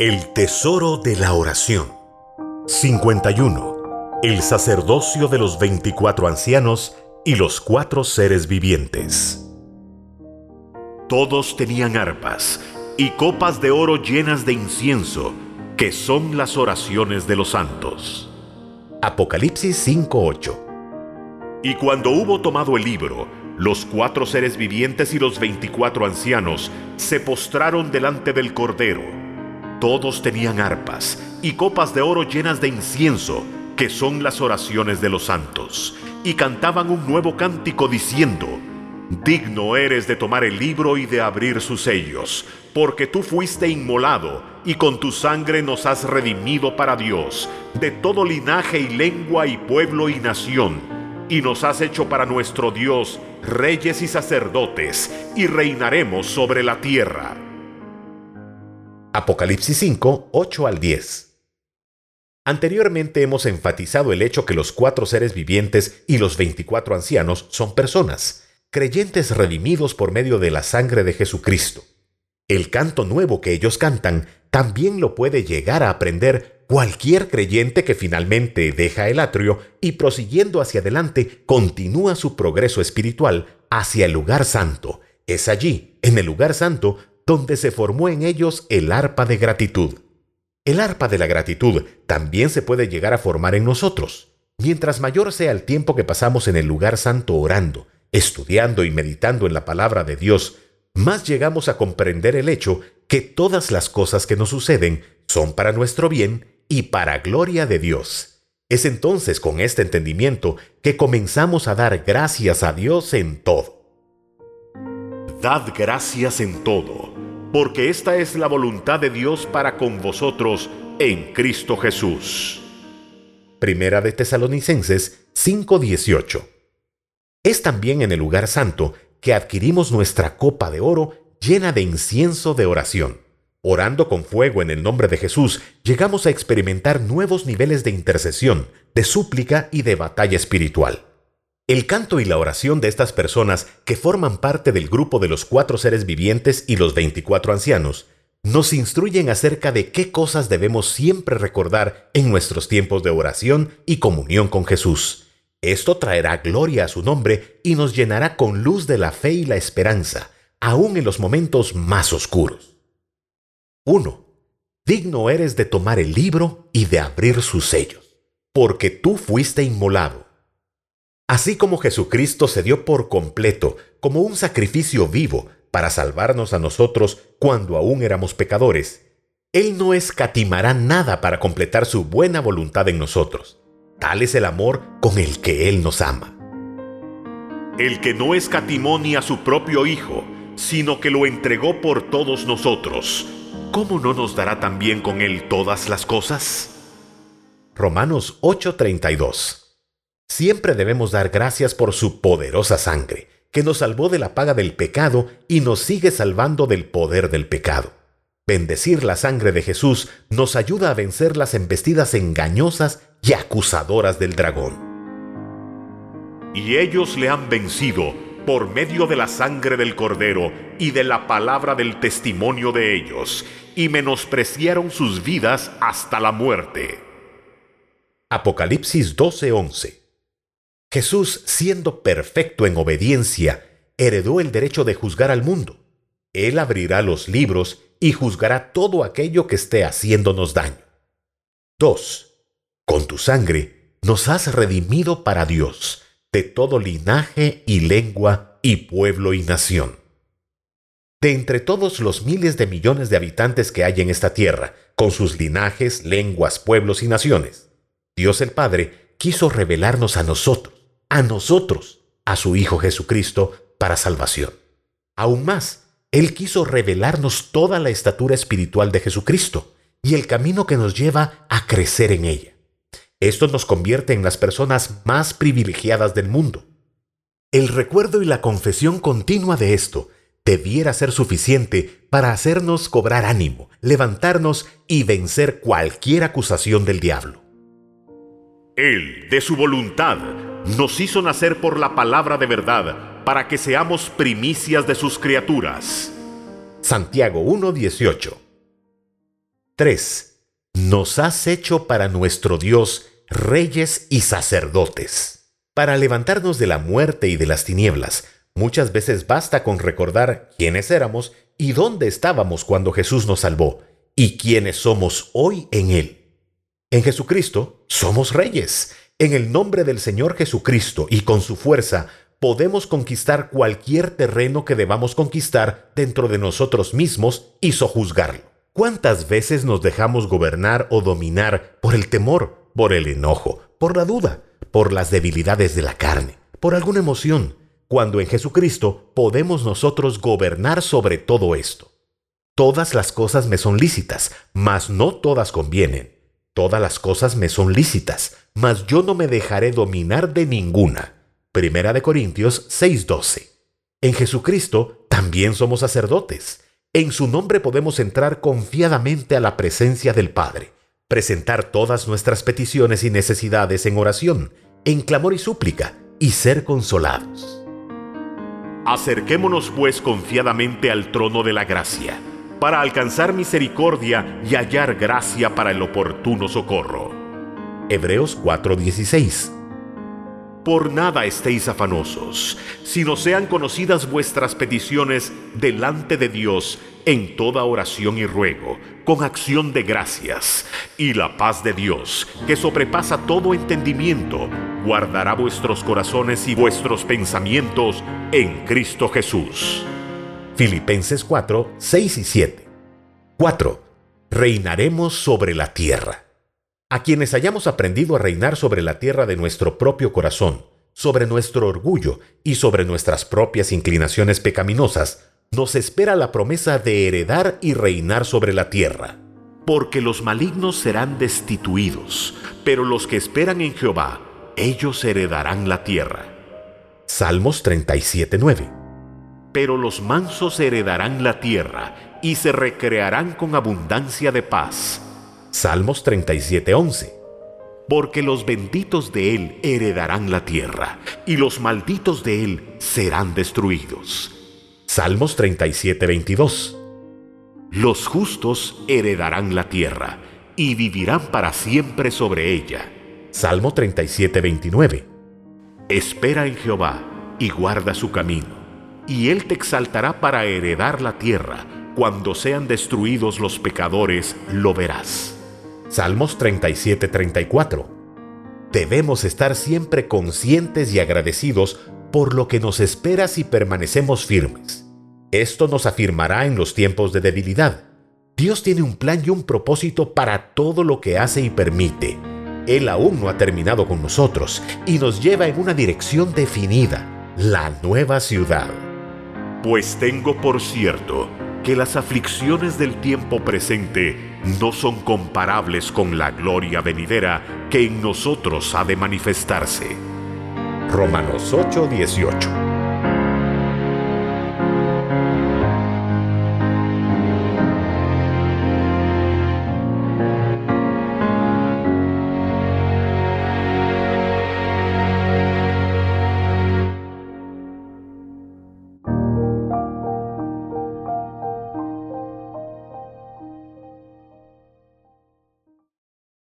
El tesoro de la oración. 51. El sacerdocio de los 24 ancianos y los cuatro seres vivientes. Todos tenían arpas y copas de oro llenas de incienso, que son las oraciones de los santos. Apocalipsis 5:8. Y cuando hubo tomado el libro, los cuatro seres vivientes y los 24 ancianos se postraron delante del Cordero todos tenían arpas y copas de oro llenas de incienso, que son las oraciones de los santos, y cantaban un nuevo cántico diciendo, Digno eres de tomar el libro y de abrir sus sellos, porque tú fuiste inmolado, y con tu sangre nos has redimido para Dios, de todo linaje y lengua y pueblo y nación, y nos has hecho para nuestro Dios reyes y sacerdotes, y reinaremos sobre la tierra. Apocalipsis 5, 8 al 10. Anteriormente hemos enfatizado el hecho que los cuatro seres vivientes y los 24 ancianos son personas, creyentes redimidos por medio de la sangre de Jesucristo. El canto nuevo que ellos cantan también lo puede llegar a aprender cualquier creyente que finalmente deja el atrio y prosiguiendo hacia adelante continúa su progreso espiritual hacia el lugar santo. Es allí, en el lugar santo, donde se formó en ellos el arpa de gratitud. El arpa de la gratitud también se puede llegar a formar en nosotros. Mientras mayor sea el tiempo que pasamos en el lugar santo orando, estudiando y meditando en la palabra de Dios, más llegamos a comprender el hecho que todas las cosas que nos suceden son para nuestro bien y para gloria de Dios. Es entonces con este entendimiento que comenzamos a dar gracias a Dios en todo. Dad gracias en todo porque esta es la voluntad de Dios para con vosotros en Cristo Jesús. Primera de Tesalonicenses 5:18. Es también en el lugar santo que adquirimos nuestra copa de oro llena de incienso de oración. Orando con fuego en el nombre de Jesús, llegamos a experimentar nuevos niveles de intercesión, de súplica y de batalla espiritual. El canto y la oración de estas personas que forman parte del grupo de los cuatro seres vivientes y los 24 ancianos nos instruyen acerca de qué cosas debemos siempre recordar en nuestros tiempos de oración y comunión con Jesús. Esto traerá gloria a su nombre y nos llenará con luz de la fe y la esperanza, aun en los momentos más oscuros. 1. Digno eres de tomar el libro y de abrir sus sellos, porque tú fuiste inmolado Así como Jesucristo se dio por completo como un sacrificio vivo para salvarnos a nosotros cuando aún éramos pecadores, Él no escatimará nada para completar su buena voluntad en nosotros. Tal es el amor con el que Él nos ama. El que no escatimó ni a su propio Hijo, sino que lo entregó por todos nosotros, ¿cómo no nos dará también con Él todas las cosas? Romanos 8:32 Siempre debemos dar gracias por su poderosa sangre, que nos salvó de la paga del pecado y nos sigue salvando del poder del pecado. Bendecir la sangre de Jesús nos ayuda a vencer las embestidas engañosas y acusadoras del dragón. Y ellos le han vencido por medio de la sangre del cordero y de la palabra del testimonio de ellos, y menospreciaron sus vidas hasta la muerte. Apocalipsis 12:11 Jesús, siendo perfecto en obediencia, heredó el derecho de juzgar al mundo. Él abrirá los libros y juzgará todo aquello que esté haciéndonos daño. 2. Con tu sangre nos has redimido para Dios, de todo linaje y lengua y pueblo y nación. De entre todos los miles de millones de habitantes que hay en esta tierra, con sus linajes, lenguas, pueblos y naciones, Dios el Padre quiso revelarnos a nosotros a nosotros, a su Hijo Jesucristo, para salvación. Aún más, Él quiso revelarnos toda la estatura espiritual de Jesucristo y el camino que nos lleva a crecer en ella. Esto nos convierte en las personas más privilegiadas del mundo. El recuerdo y la confesión continua de esto debiera ser suficiente para hacernos cobrar ánimo, levantarnos y vencer cualquier acusación del diablo. Él, de su voluntad, nos hizo nacer por la palabra de verdad, para que seamos primicias de sus criaturas. Santiago 1:18 3. Nos has hecho para nuestro Dios reyes y sacerdotes. Para levantarnos de la muerte y de las tinieblas, muchas veces basta con recordar quiénes éramos y dónde estábamos cuando Jesús nos salvó y quiénes somos hoy en Él. En Jesucristo somos reyes. En el nombre del Señor Jesucristo y con su fuerza podemos conquistar cualquier terreno que debamos conquistar dentro de nosotros mismos y sojuzgarlo. ¿Cuántas veces nos dejamos gobernar o dominar por el temor, por el enojo, por la duda, por las debilidades de la carne, por alguna emoción, cuando en Jesucristo podemos nosotros gobernar sobre todo esto? Todas las cosas me son lícitas, mas no todas convienen. Todas las cosas me son lícitas, mas yo no me dejaré dominar de ninguna. Primera de Corintios 6:12. En Jesucristo también somos sacerdotes. En su nombre podemos entrar confiadamente a la presencia del Padre, presentar todas nuestras peticiones y necesidades en oración, en clamor y súplica, y ser consolados. Acerquémonos pues confiadamente al trono de la gracia, para alcanzar misericordia y hallar gracia para el oportuno socorro. Hebreos 4:16 por nada estéis afanosos, sino sean conocidas vuestras peticiones delante de Dios en toda oración y ruego, con acción de gracias. Y la paz de Dios, que sobrepasa todo entendimiento, guardará vuestros corazones y vuestros pensamientos en Cristo Jesús. Filipenses 4, 6 y 7. 4. Reinaremos sobre la tierra a quienes hayamos aprendido a reinar sobre la tierra de nuestro propio corazón, sobre nuestro orgullo y sobre nuestras propias inclinaciones pecaminosas, nos espera la promesa de heredar y reinar sobre la tierra. Porque los malignos serán destituidos, pero los que esperan en Jehová, ellos heredarán la tierra. Salmos 37:9 Pero los mansos heredarán la tierra y se recrearán con abundancia de paz Salmos 37:11. Porque los benditos de él heredarán la tierra, y los malditos de él serán destruidos. Salmos 37:22. Los justos heredarán la tierra, y vivirán para siempre sobre ella. Salmo 37:29. Espera en Jehová, y guarda su camino, y él te exaltará para heredar la tierra. Cuando sean destruidos los pecadores, lo verás. Salmos 37-34. Debemos estar siempre conscientes y agradecidos por lo que nos espera si permanecemos firmes. Esto nos afirmará en los tiempos de debilidad. Dios tiene un plan y un propósito para todo lo que hace y permite. Él aún no ha terminado con nosotros y nos lleva en una dirección definida, la nueva ciudad. Pues tengo por cierto que las aflicciones del tiempo presente no son comparables con la gloria venidera que en nosotros ha de manifestarse. Romanos 8:18